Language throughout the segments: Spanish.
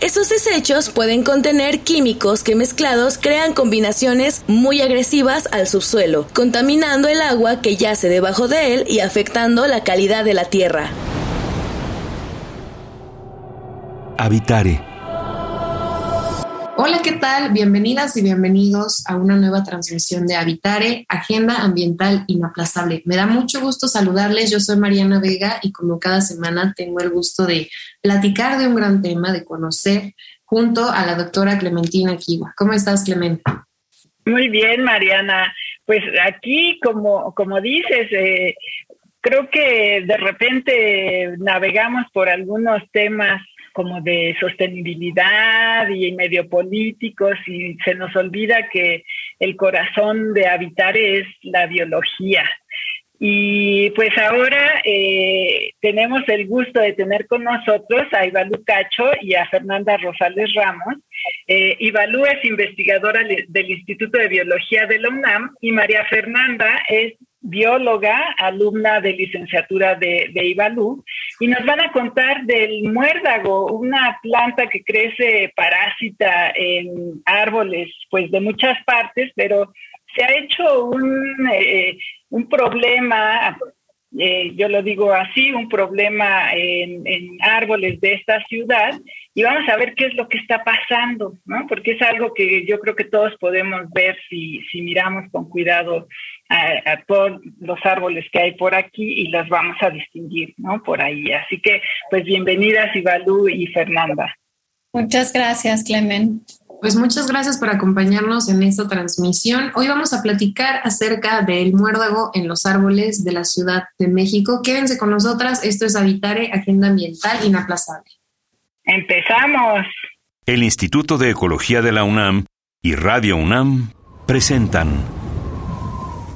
Esos desechos pueden contener químicos que mezclados crean combinaciones muy agresivas al subsuelo, contaminando el agua que yace debajo de él y afectando la calidad de la tierra. Habitare Hola, ¿qué tal? Bienvenidas y bienvenidos a una nueva transmisión de Habitare, Agenda Ambiental Inaplazable. Me da mucho gusto saludarles. Yo soy Mariana Vega y como cada semana tengo el gusto de platicar de un gran tema, de conocer junto a la doctora Clementina Kiwa. ¿Cómo estás, Clementina? Muy bien, Mariana. Pues aquí, como, como dices, eh, creo que de repente navegamos por algunos temas como de sostenibilidad y medio políticos y se nos olvida que el corazón de habitar es la biología. Y pues ahora eh, tenemos el gusto de tener con nosotros a Ivalú Cacho y a Fernanda Rosales Ramos. Eh, Ivalú es investigadora del Instituto de Biología de la UNAM y María Fernanda es bióloga, alumna de licenciatura de, de Ibalú, y nos van a contar del muérdago, una planta que crece parásita en árboles, pues de muchas partes, pero se ha hecho un, eh, un problema eh, yo lo digo así, un problema en, árboles de esta ciudad y vamos a ver qué es lo que está pasando, ¿no? Porque es algo que yo creo que todos podemos ver si, si miramos con cuidado a, todos los árboles que hay por aquí y los vamos a distinguir, ¿no? Por ahí. Así que, pues bienvenidas Ivalú y Fernanda. Muchas gracias, Clement. Pues muchas gracias por acompañarnos en esta transmisión. Hoy vamos a platicar acerca del muérdago en los árboles de la Ciudad de México. Quédense con nosotras. Esto es Habitare, Agenda Ambiental Inaplazable. Empezamos. El Instituto de Ecología de la UNAM y Radio UNAM presentan.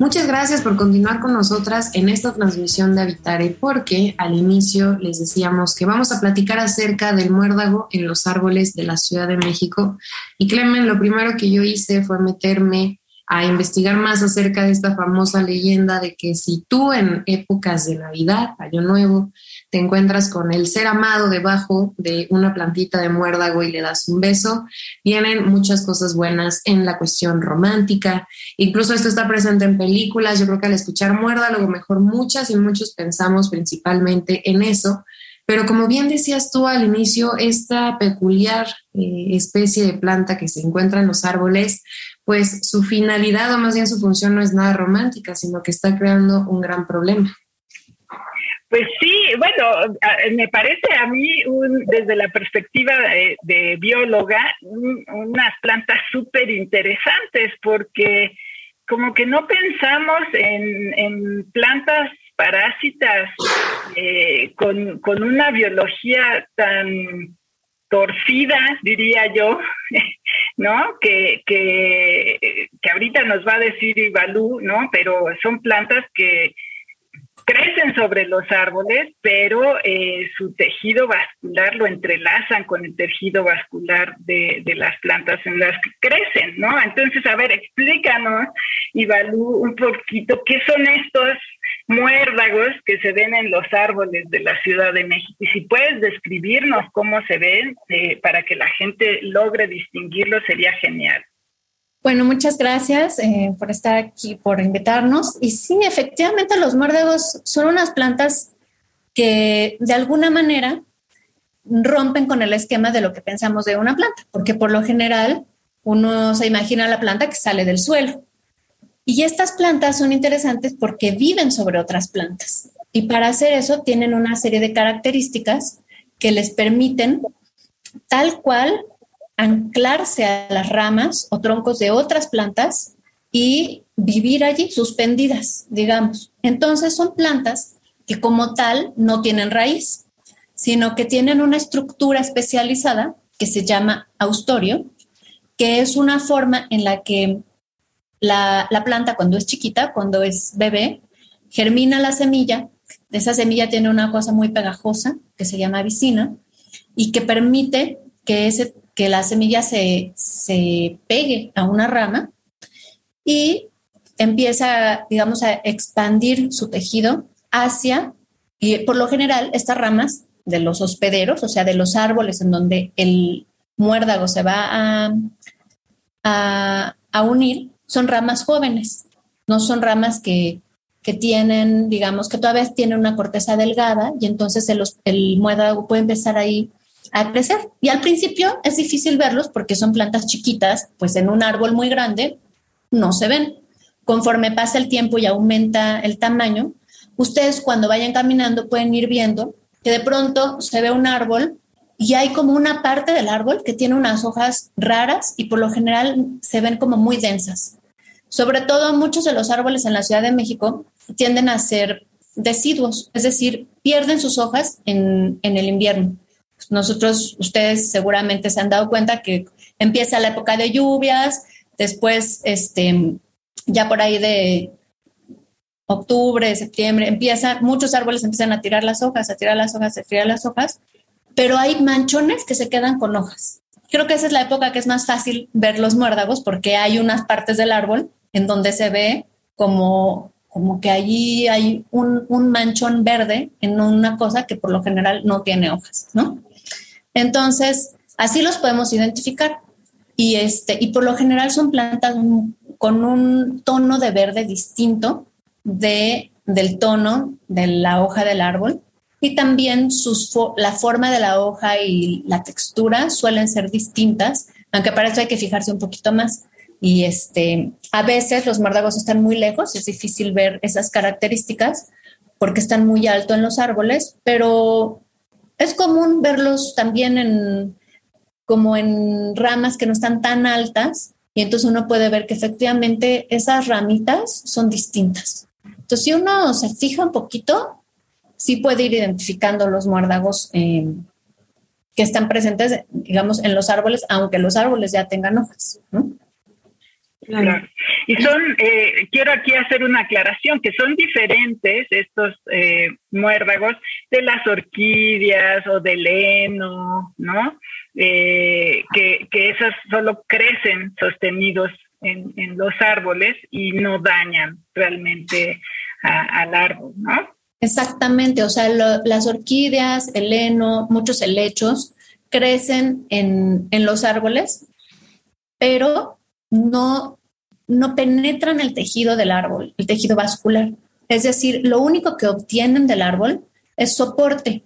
Muchas gracias por continuar con nosotras en esta transmisión de Habitare, porque al inicio les decíamos que vamos a platicar acerca del muérdago en los árboles de la Ciudad de México. Y Clemen, lo primero que yo hice fue meterme a investigar más acerca de esta famosa leyenda de que si tú en épocas de Navidad, Año Nuevo, te encuentras con el ser amado debajo de una plantita de muérdago y le das un beso, vienen muchas cosas buenas en la cuestión romántica. Incluso esto está presente en películas. Yo creo que al escuchar muérdago, mejor muchas y muchos pensamos principalmente en eso. Pero como bien decías tú al inicio, esta peculiar eh, especie de planta que se encuentra en los árboles, pues su finalidad o más bien su función no es nada romántica, sino que está creando un gran problema. Pues sí, bueno, me parece a mí desde la perspectiva de, bióloga unas plantas súper interesantes porque como que no pensamos en, plantas parásitas eh, con, con una biología tan torcida, diría yo, ¿no? Que, que, que ahorita nos va a decir Ibalú, ¿no? Pero son plantas que crecen sobre los árboles, pero eh, su tejido vascular lo entrelazan con el tejido vascular de, las plantas en las que crecen, ¿no? Entonces, a ver, explícanos, Ibalú, un poquito, ¿qué son estos muérdagos que se ven en los árboles de la Ciudad de México? Y si puedes describirnos cómo se ven eh, para que la gente logre distinguirlos, sería genial. Bueno, muchas gracias eh, por estar aquí, por invitarnos. Y sí, efectivamente, los muérdagos son unas plantas que de alguna manera rompen con el esquema de lo que pensamos de una planta, porque por lo general uno se imagina la planta que sale del suelo. Y estas plantas son interesantes porque viven sobre otras plantas. Y para hacer eso tienen una serie de características que les permiten tal cual anclarse a las ramas o troncos de otras plantas y vivir allí suspendidas, digamos. Entonces son plantas que como tal no tienen raíz, sino que tienen una estructura especializada que se llama austorio, que es una forma en la que la, planta cuando es chiquita, cuando es bebé, germina la semilla, esa semilla tiene una cosa muy pegajosa que se llama vicina y que permite que, ese, que la semilla se, se pegue a una rama y empieza, digamos, a expandir su tejido hacia, y por lo general, estas ramas de los hospederos, o sea, de los árboles en donde el muérdago se va a, a, unir, son ramas jóvenes, no son ramas que, que, tienen, digamos, que todavía tienen una corteza delgada y entonces el, el muérdago puede empezar ahí a crecer. Y al principio es difícil verlos porque son plantas chiquitas, pues en un árbol muy grande no se ven. Conforme pasa el tiempo y aumenta el tamaño, ustedes cuando vayan caminando pueden ir viendo que de pronto se ve un árbol y hay como una parte del árbol que tiene unas hojas raras y por lo general se ven como muy densas. Sobre todo muchos de los árboles en la Ciudad de México tienden a ser deciduos, es decir, pierden sus hojas en, en el invierno. Nosotros, ustedes seguramente se han dado cuenta que empieza la época de lluvias, después, este, ya por ahí de octubre, septiembre, empieza, muchos árboles empiezan a tirar las hojas, a tirar las hojas, a tirar las hojas, pero hay manchones que se quedan con hojas. Creo que esa es la época que es más fácil ver los muérdagos porque hay unas partes del árbol en donde se ve como, como que allí hay un manchón verde en una cosa que por lo general no tiene hojas, ¿no? Entonces, así los podemos identificar. Y, este, y por lo general son plantas con un tono de verde distinto de, del tono de la hoja del árbol y también sus la forma de la hoja y la textura suelen ser distintas, aunque para eso hay que fijarse un poquito más. Y este, a veces los muérdagos están muy lejos, es difícil ver esas características porque están muy alto en los árboles, pero es común verlos también en, como en ramas que no están tan altas y entonces uno puede ver que efectivamente esas ramitas son distintas. Entonces, si uno se fija un poquito, sí puede ir identificando los muérdagos eh, que están presentes, digamos, en los árboles, aunque los árboles ya tengan hojas. Claro. Y son, eh, quiero aquí hacer una aclaración, que son diferentes estos eh, muérdagos de las orquídeas o del heno, ¿no? Eh, que, que esas solo crecen sostenidos en, en, los árboles y no dañan realmente al árbol, ¿no? Exactamente, o sea, las orquídeas, el heno, muchos helechos crecen en, en los árboles, pero no, no penetran el tejido del árbol, el tejido vascular. Es decir, lo único que obtienen del árbol es soporte,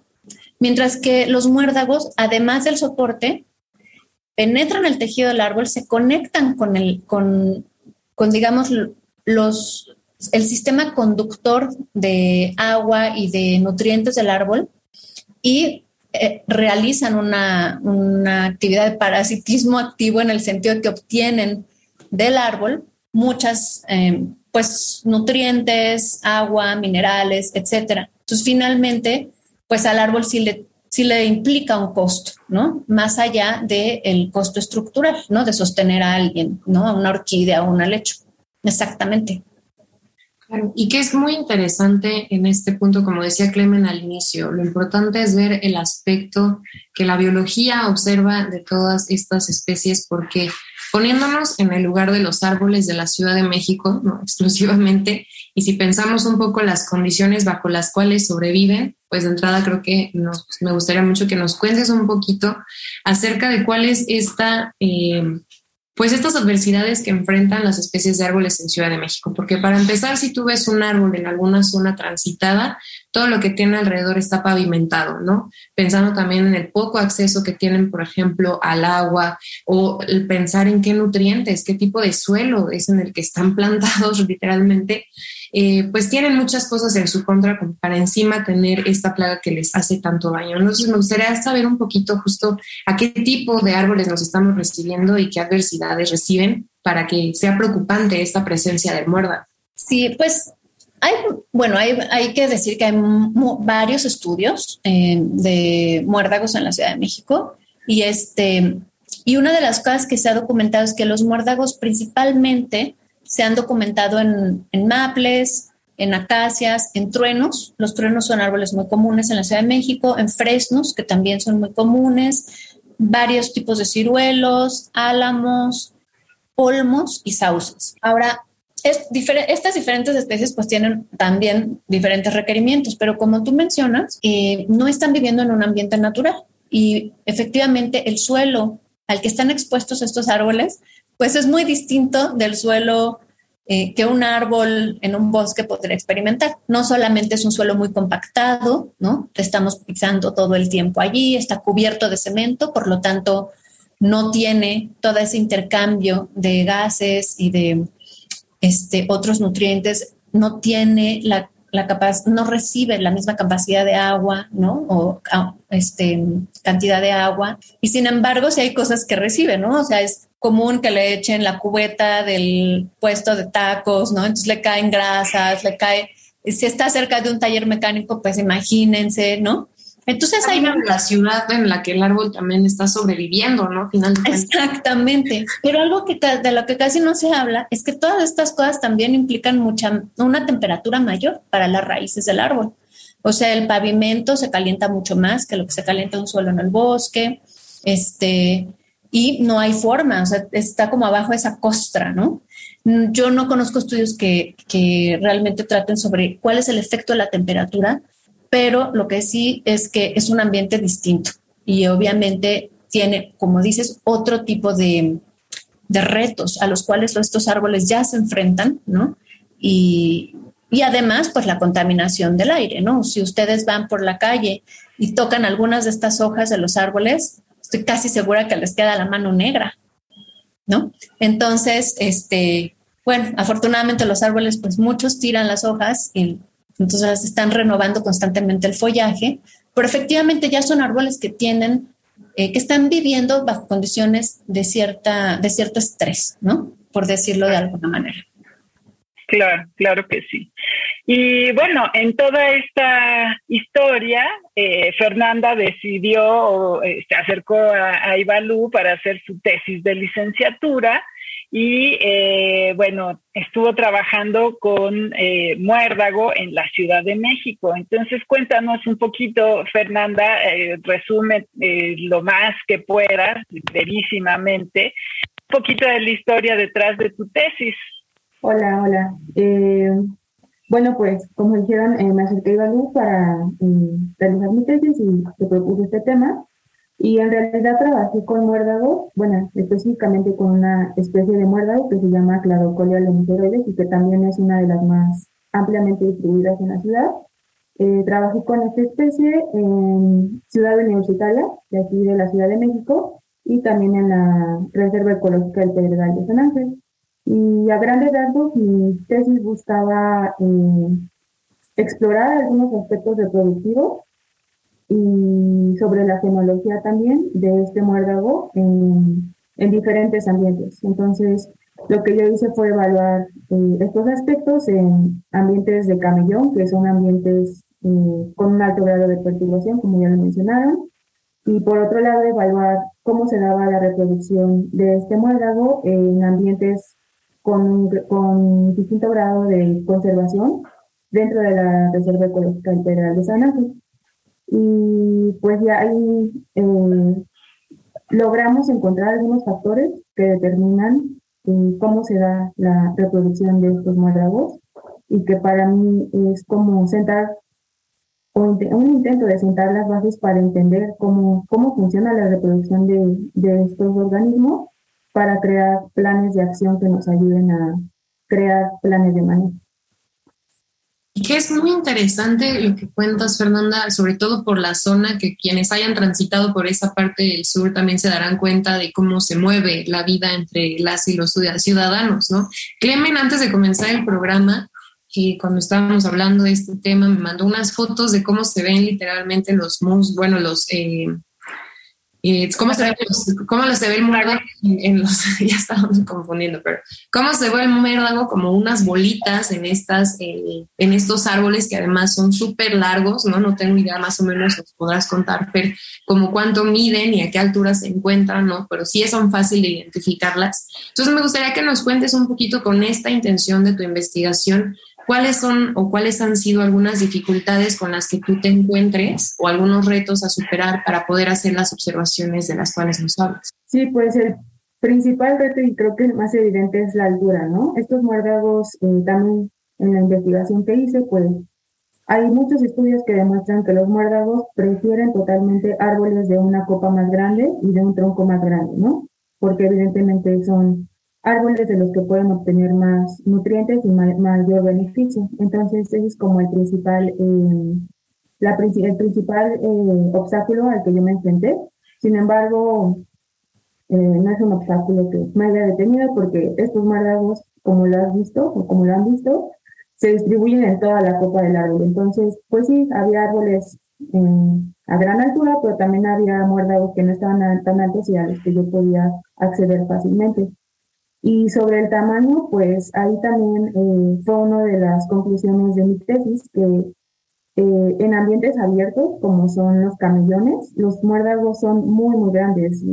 mientras que los muérdagos, además del soporte, penetran el tejido del árbol, se conectan con el, con, con digamos, los, el sistema conductor de agua y de nutrientes del árbol y eh, realizan una, una, actividad de parasitismo activo en el sentido de que obtienen del árbol muchas eh, pues nutrientes, agua, minerales, etcétera. Entonces finalmente pues al árbol sí le, sí le implica un costo, ¿no? Más allá del costo estructural, ¿no? De sostener a alguien, ¿no? A una orquídea o una lecho. Exactamente. Y que es muy interesante en este punto, como decía Clemen al inicio, lo importante es ver el aspecto que la biología observa de todas estas especies, porque poniéndonos en el lugar de los árboles de la Ciudad de México, no exclusivamente, y si pensamos un poco las condiciones bajo las cuales sobreviven, pues de entrada creo que nos, me gustaría mucho que nos cuentes un poquito acerca de cuál es esta... Eh, pues estas adversidades que enfrentan las especies de árboles en Ciudad de México. Porque para empezar, si tú ves un árbol en alguna zona transitada, todo lo que tiene alrededor está pavimentado, ¿no? Pensando también en el poco acceso que tienen, por ejemplo, al agua o el pensar en qué nutrientes, qué tipo de suelo es en el que están plantados literalmente, eh, pues tienen muchas cosas en su contra para encima tener esta plaga que les hace tanto daño. Entonces me gustaría saber un poquito justo a qué tipo de árboles nos estamos recibiendo y qué adversidades reciben para que sea preocupante esta presencia del muérdago. Sí, pues hay, bueno, hay, hay, que decir que hay varios estudios eh, de muérdagos en la Ciudad de México y este y una de las cosas que se ha documentado es que los muérdagos principalmente se han documentado en, maples, en acacias, en truenos. Los truenos son árboles muy comunes en la Ciudad de México, en fresnos, que también son muy comunes, varios tipos de ciruelos, álamos, olmos y sauces. Ahora, estas diferentes especies pues tienen también diferentes requerimientos, pero como tú mencionas, eh, no están viviendo en un ambiente natural y efectivamente el suelo al que están expuestos estos árboles pues es muy distinto del suelo eh, que un árbol en un bosque podría experimentar. No solamente es un suelo muy compactado, ¿no? Estamos pisando todo el tiempo allí, está cubierto de cemento, por lo tanto no tiene todo ese intercambio de gases y de este, otros nutrientes, no tiene la, la no recibe la misma capacidad de agua, ¿no? O este, cantidad de agua. Y sin embargo, si hay cosas que recibe, ¿no? O sea, es común que le echen la cubeta del puesto de tacos, ¿no? Entonces le caen grasas, le cae, si está cerca de un taller mecánico, pues imagínense, ¿no? Entonces hay la ciudad en la que el árbol también está sobreviviendo, ¿no? Finalmente. Exactamente. Pero algo que de lo que casi no se habla es que todas estas cosas también implican mucha una temperatura mayor para las raíces del árbol. O sea, el pavimento se calienta mucho más que lo que se calienta un suelo en el bosque. Este, y no hay forma, o sea, está como abajo esa costra, ¿no? Yo no conozco estudios que, que realmente traten sobre cuál es el efecto de la temperatura, pero lo que sí es que es un ambiente distinto y obviamente tiene, como dices, otro tipo de, de retos a los cuales estos árboles ya se enfrentan, ¿no? Y, y además, pues la contaminación del aire, ¿no? Si ustedes van por la calle y tocan algunas de estas hojas de los árboles, estoy casi segura que les queda la mano negra, ¿no? Entonces, este, bueno, afortunadamente los árboles, pues muchos tiran las hojas y entonces están renovando constantemente el follaje, pero efectivamente ya son árboles que tienen, eh, que están viviendo bajo condiciones de, cierta, de cierto estrés, ¿no? Por decirlo de alguna manera. Claro, claro que sí. Y bueno, en toda esta historia, eh, Fernanda decidió, eh, se acercó a, a, Ibalú para hacer su tesis de licenciatura y eh, bueno, estuvo trabajando con Muérdago en la Ciudad de México. Entonces, cuéntanos un poquito, Fernanda, resume lo más que puedas, brevísimamente, un poquito de la historia detrás de tu tesis. Hola, hola. Bueno, pues como dijeron, eh, me acerqué a Ibalú para eh, realizar mi tesis y te propuse este tema. Y en realidad trabajé con muérdagos, bueno, específicamente con una especie de muérdago que se llama Cladocolia lemiceroides y que también es una de las más ampliamente distribuidas en la ciudad. Eh, trabajé con esta especie en Ciudad Universitaria, de aquí de la Ciudad de México, y también en la Reserva Ecológica del Pedregal de San Ángel. Y a grandes rasgos, mi tesis buscaba eh, explorar algunos aspectos reproductivos y sobre la genología también de este muérdago en, en diferentes ambientes. Entonces, lo que yo hice fue evaluar eh, estos aspectos en ambientes de camellón, que son ambientes eh, con un alto grado de perturbación, como ya lo mencionaron, y por otro lado evaluar cómo se daba la reproducción de este muérdago en ambientes con, con distinto grado de conservación dentro de la Reserva Ecológica Integral de San Ángel. Y pues ya ahí eh, logramos encontrar algunos factores que determinan eh, cómo se da la reproducción de estos muéragos y que para mí es como sentar un intento de sentar las bases para entender cómo, cómo funciona la reproducción de, de estos organismos para crear planes de acción que nos ayuden a crear planes de manejo. Y que es muy interesante lo que cuentas, Fernanda, sobre todo por la zona, que quienes hayan transitado por esa parte del sur también se darán cuenta de cómo se mueve la vida entre las y los ciudadanos, ¿no? Clemen, antes de comenzar el programa, que cuando estábamos hablando de este tema, me mandó unas fotos de cómo se ven literalmente los bueno, los... Eh, ¿cómo, se ve, ¿Cómo se ve el muérdago en, los, ya estábamos confundiendo, pero cómo se ve el muérdago como unas bolitas en estas, eh, en estos árboles que además son súper largos, ¿no? No tengo idea, más o menos os podrás contar, pero como cuánto miden y a qué altura se encuentran, ¿no? Pero sí son fácil de identificarlas. Entonces me gustaría que nos cuentes un poquito con esta intención de tu investigación, ¿Cuáles son o cuáles han sido algunas dificultades con las que tú te encuentres o algunos retos a superar para poder hacer las observaciones de las cuales nos hablas? Sí, pues el principal reto y creo que el más evidente es la altura, ¿no? Estos muérdagos, eh, también en la investigación que hice, pues hay muchos estudios que demuestran que los muérdagos prefieren totalmente árboles de una copa más grande y de un tronco más grande, ¿no? Porque evidentemente son árboles de los que pueden obtener más nutrientes y mayor beneficio. Entonces, ese es como el principal, eh, la, el principal eh, obstáculo al que yo me enfrenté. Sin embargo, eh, no es un obstáculo que me haya detenido porque estos muérdagos, como lo has visto o como lo han visto, se distribuyen en toda la copa del árbol. Entonces, pues sí, había árboles a gran altura, pero también había muérdagos que no estaban tan altos y a los que yo podía acceder fácilmente. Y sobre el tamaño, pues ahí también eh, fue una de las conclusiones de mi tesis, que eh, en ambientes abiertos, como son los camellones, los muérdagos son muy, muy grandes.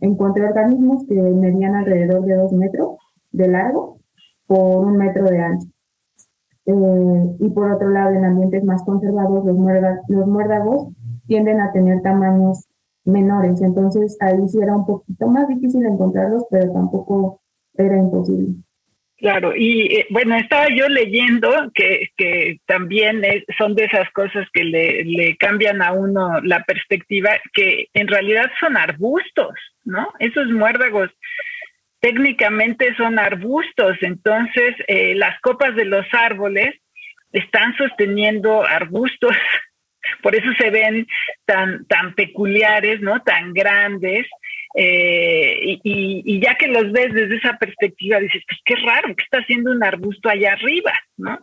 Encontré organismos que medían alrededor de dos metros de largo por un metro de ancho. Eh, y por otro lado, en ambientes más conservados, los, los muérdagos tienden a tener tamaños menores. Entonces ahí sí era un poquito más difícil encontrarlos, pero tampoco era imposible. Claro, y eh, bueno, estaba yo leyendo que, que también son de esas cosas que le, cambian a uno la perspectiva, que en realidad son arbustos, ¿no? Esos muérdagos técnicamente son arbustos, entonces eh, las copas de los árboles están sosteniendo arbustos, por eso se ven tan, tan peculiares, ¿no? Tan grandes eh, y, ya que los ves desde esa perspectiva, dices, pues qué raro, que está haciendo un arbusto allá arriba, ¿no?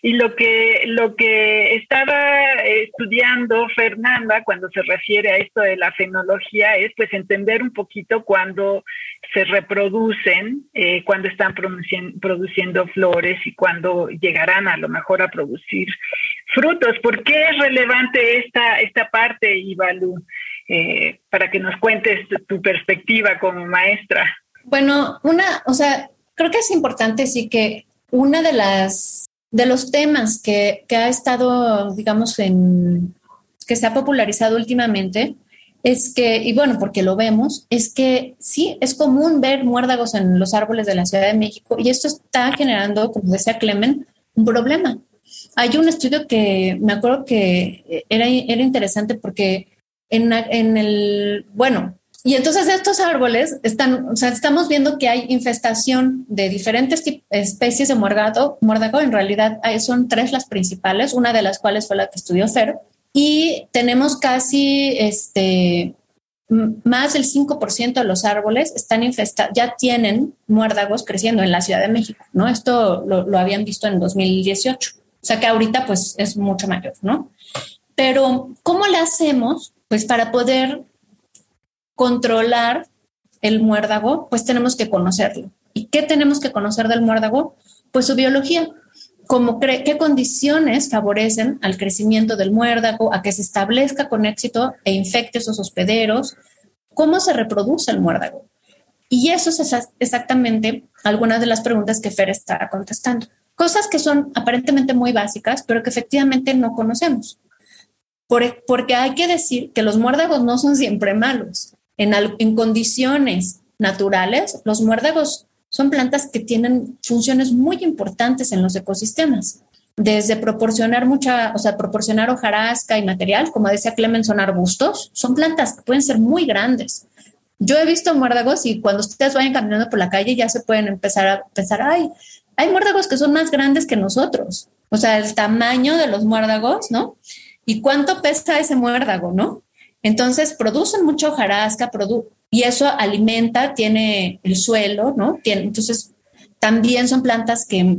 Y lo que, lo que estaba estudiando Fernanda cuando se refiere a esto de la fenología es pues entender un poquito cuando se reproducen, eh, cuando están produciendo, flores y cuando llegarán a lo mejor a producir frutos. ¿Por qué es relevante esta, esta parte, Ivalu? Eh, para que nos cuentes tu, perspectiva como maestra. Bueno, una, o sea, creo que es importante sí que una de las de los temas que, que ha estado, digamos, en que se ha popularizado últimamente es que, y bueno, porque lo vemos, es que sí, es común ver muérdagos en los árboles de la Ciudad de México y esto está generando, como decía Clemen, un problema. Hay un estudio que me acuerdo que era, era interesante porque en, el, bueno, y entonces estos árboles están, o sea, estamos viendo que hay infestación de diferentes especies de muérdago, muérdago, en realidad son tres las principales, una de las cuales fue la que estudió Fer, y tenemos casi este, más del 5% de los árboles están infestados, ya tienen muérdagos creciendo en la Ciudad de México, ¿no? Esto lo, lo habían visto en 2018, o sea que ahorita pues es mucho mayor, ¿no? Pero, ¿cómo le hacemos pues para poder controlar el muérdago, pues tenemos que conocerlo. ¿Y qué tenemos que conocer del muérdago? Pues su biología, como qué condiciones favorecen al crecimiento del muérdago, a que se establezca con éxito e infecte esos hospederos, cómo se reproduce el muérdago. Y eso es exactamente algunas de las preguntas que Fer está contestando. Cosas que son aparentemente muy básicas, pero que efectivamente no conocemos porque hay que decir que los muérdagos no son siempre malos. En, en condiciones naturales, los muérdagos son plantas que tienen funciones muy importantes en los ecosistemas, desde proporcionar mucha, o sea, proporcionar hojarasca y material, como decía Clemen, son arbustos, son plantas que pueden ser muy grandes, Yo he visto muérdagos y cuando ustedes vayan caminando por la calle ya se pueden empezar a pensar, ay, hay muérdagos que son más grandes que nosotros. O sea, el tamaño de los muérdagos, ¿no? ¿Y cuánto pesa ese muérdago, no? Entonces producen mucha hojarasca y eso alimenta, tiene el suelo, ¿no? Tiene, entonces también son plantas que,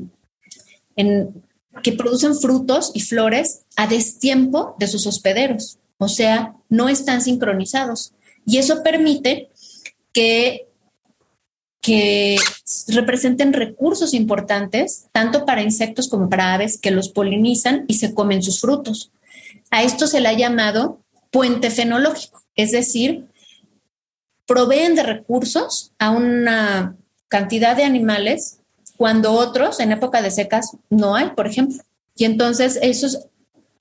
que producen frutos y flores a destiempo de sus hospederos, o sea, no están sincronizados. Y eso permite que, que representen recursos importantes, tanto para insectos como para aves, que los polinizan y se comen sus frutos. A esto se le ha llamado puente fenológico, es decir, proveen de recursos a una cantidad de animales cuando otros en época de secas no hay, por ejemplo. Y entonces esos,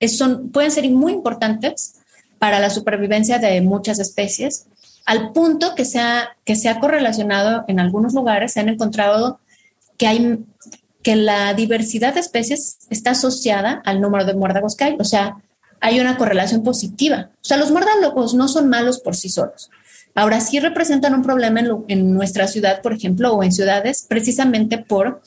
son, pueden ser muy importantes para la supervivencia de muchas especies, al punto que se ha, que se ha correlacionado en algunos lugares, se han encontrado que hay que la diversidad de especies está asociada al número de muérdagos que hay. O sea, hay una correlación positiva. O sea, los muérdagos no son malos por sí solos. Ahora sí representan un problema en, nuestra ciudad, por ejemplo, o en ciudades, precisamente por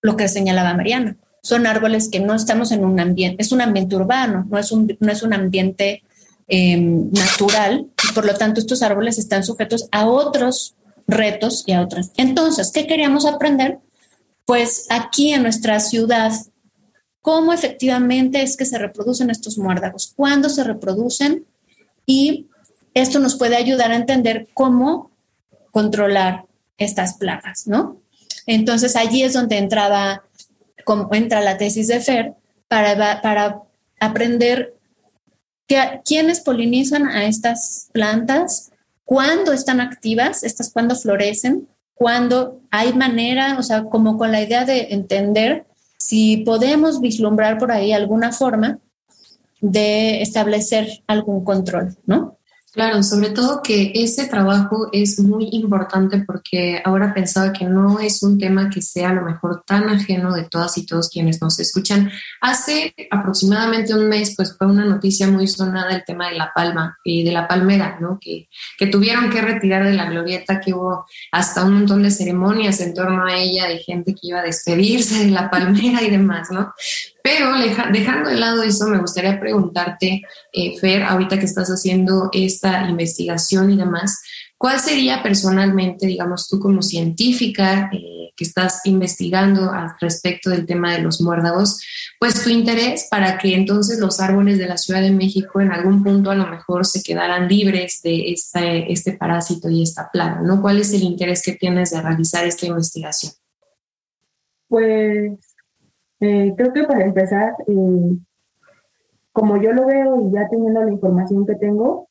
lo que señalaba Mariana. Son árboles que no estamos en un ambiente, es un ambiente urbano, no es un, no es un ambiente em, natural, y por lo tanto estos árboles están sujetos a otros retos y a otras. Entonces, ¿qué queríamos aprender? Pues aquí en nuestra ciudad cómo efectivamente es que se reproducen estos muérdagos, cuándo se reproducen y esto nos puede ayudar a entender cómo controlar estas plagas, ¿no? Entonces allí es donde entraba, como entra la tesis de Fer para, para aprender quiénes polinizan a estas plantas, cuándo están activas, estas cuándo florecen, cuándo hay manera, o sea, como con la idea de entender si podemos vislumbrar por ahí alguna forma de establecer algún control, ¿no? Claro, sobre todo que ese trabajo es muy importante porque ahora pensaba que no es un tema que sea a lo mejor tan ajeno de todas y todos quienes nos escuchan. Hace aproximadamente un mes, pues fue una noticia muy sonada el tema de la palma y de la palmera, ¿no? Que, que tuvieron que retirar de la glorieta, que hubo hasta un montón de ceremonias en torno a ella, de gente que iba a despedirse de la palmera y demás, ¿no? Pero dejando de lado eso, me gustaría preguntarte, eh, Fer, ahorita que estás haciendo esta investigación y demás, ¿cuál sería personalmente, digamos tú como científica eh, que estás investigando al respecto del tema de los muérdagos, pues tu interés para que entonces los árboles de la Ciudad de México en algún punto a lo mejor se quedaran libres de este, este parásito y esta plaga, ¿no? ¿Cuál es el interés que tienes de realizar esta investigación? Pues eh, creo que para empezar, eh, como yo lo veo y ya teniendo la información que tengo,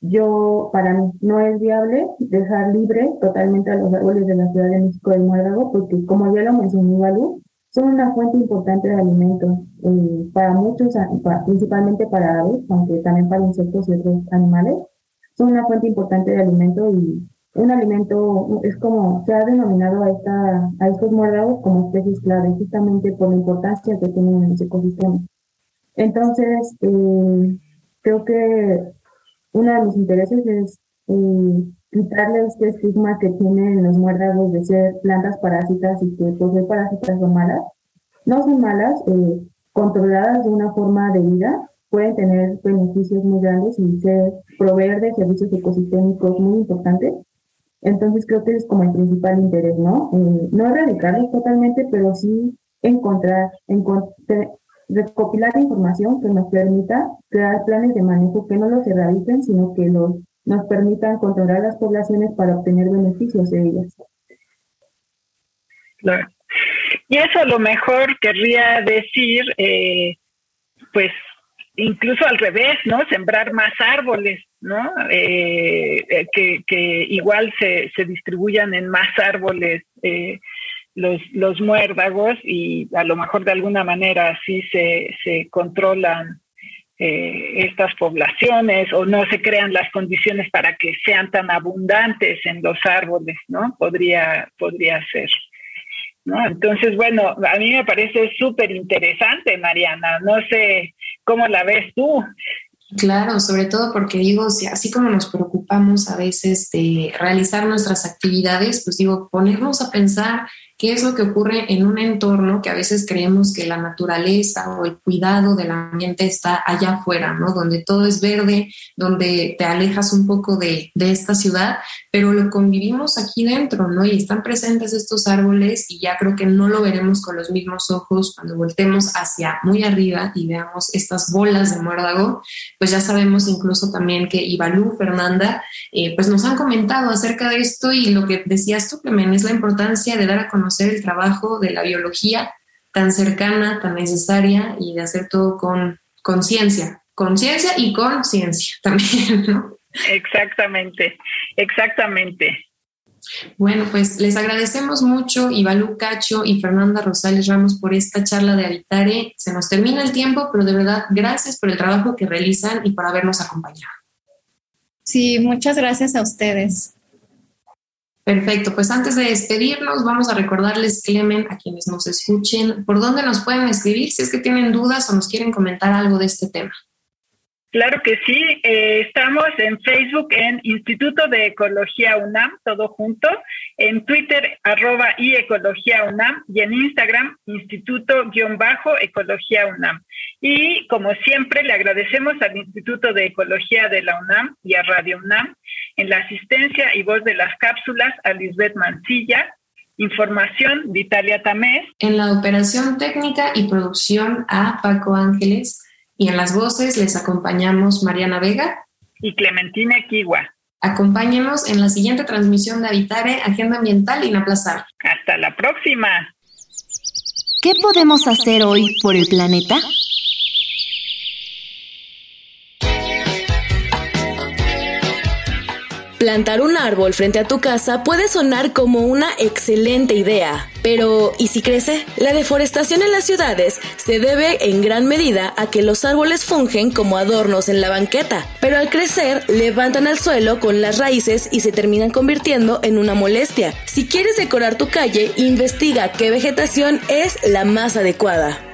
yo, para mí, no es viable dejar libre totalmente a los árboles de la Ciudad de México del Muérdago, porque como ya lo mencionó Balú, son una fuente importante de alimentos eh, para muchos, principalmente para aves, aunque también para insectos y otros animales. Son una fuente importante de alimento y un alimento, es como se ha denominado a, esta, a estos muérdagos como especies clave, justamente por la importancia que tienen en ese ecosistema. Entonces, eh, creo que uno de mis intereses es eh, quitarle este estigma que tienen los muérdagos de ser plantas parásitas y que ser parásitas son malas. No son malas, eh, controladas de una forma de vida, pueden tener beneficios muy grandes y ser, proveer de servicios ecosistémicos muy importantes entonces creo que es como el principal interés, ¿no? Eh, no erradicarlos totalmente, pero sí encontrar, recopilar información que nos permita crear planes de manejo que no los erradiquen, sino que los, nos permitan controlar las poblaciones para obtener beneficios de ellas. Y eso a lo mejor querría decir, eh, pues incluso al revés, ¿no? Sembrar más árboles, ¿no? Eh, eh, que, igual se, se, distribuyan en más árboles eh, los, los muérdagos y a lo mejor de alguna manera así se, se controlan estas poblaciones o no se crean las condiciones para que sean tan abundantes en los árboles, ¿no? Podría, podría ser. ¿No? Entonces, bueno, a mí me parece súper interesante, Mariana. No sé cómo la ves tú. Claro, sobre todo porque digo, si así como nos preocupamos a veces de realizar nuestras actividades, pues digo, ponernos a pensar qué es lo que ocurre en un entorno que a veces creemos que la naturaleza o el cuidado del ambiente está allá afuera, ¿no? Donde todo es verde, donde te alejas un poco de, de esta ciudad, pero lo convivimos aquí dentro, ¿no? Y están presentes estos árboles y ya creo que no lo veremos con los mismos ojos cuando voltemos hacia muy arriba y veamos estas bolas de muérdago, pues ya sabemos incluso también que Ibalú, Fernanda, eh, pues nos han comentado acerca de esto y lo que decías tú, Clemen, es la importancia de dar a conocer conocer el trabajo de la biología tan cercana, tan necesaria y de hacer todo con conciencia, conciencia y conciencia también, ¿no? Exactamente, exactamente. Bueno, pues les agradecemos mucho, Ivalú Cacho y Fernanda Rosales Ramos, por esta charla de Habitare. Se nos termina el tiempo, pero de verdad, gracias por el trabajo que realizan y por habernos acompañado. Sí, muchas gracias a ustedes. Perfecto, pues antes de despedirnos, vamos a recordarles, Clemen, a quienes nos escuchen, por dónde nos pueden escribir si es que tienen dudas o nos quieren comentar algo de este tema. Claro que sí, eh, estamos en Facebook en Instituto de Ecología UNAM, todo junto, en Twitter arroba y Ecología UNAM y en Instagram Instituto-Ecología UNAM. Y como siempre le agradecemos al Instituto de Ecología de la UNAM y a Radio UNAM en la asistencia y voz de las cápsulas a Lisbeth Mancilla, información de Italia Tamés. En la operación técnica y producción a Paco Ángeles y en las voces les acompañamos Mariana Vega y Clementina Kiwa. Acompáñenos en la siguiente transmisión de Habitare, Agenda Ambiental Inaplazable. Hasta la próxima. ¿Qué podemos hacer hoy por el planeta? Plantar un árbol frente a tu casa puede sonar como una excelente idea, pero ¿y si crece? La deforestación en las ciudades se debe en gran medida a que los árboles fungen como adornos en la banqueta, pero al crecer levantan al suelo con las raíces y se terminan convirtiendo en una molestia. Si quieres decorar tu calle, investiga qué vegetación es la más adecuada.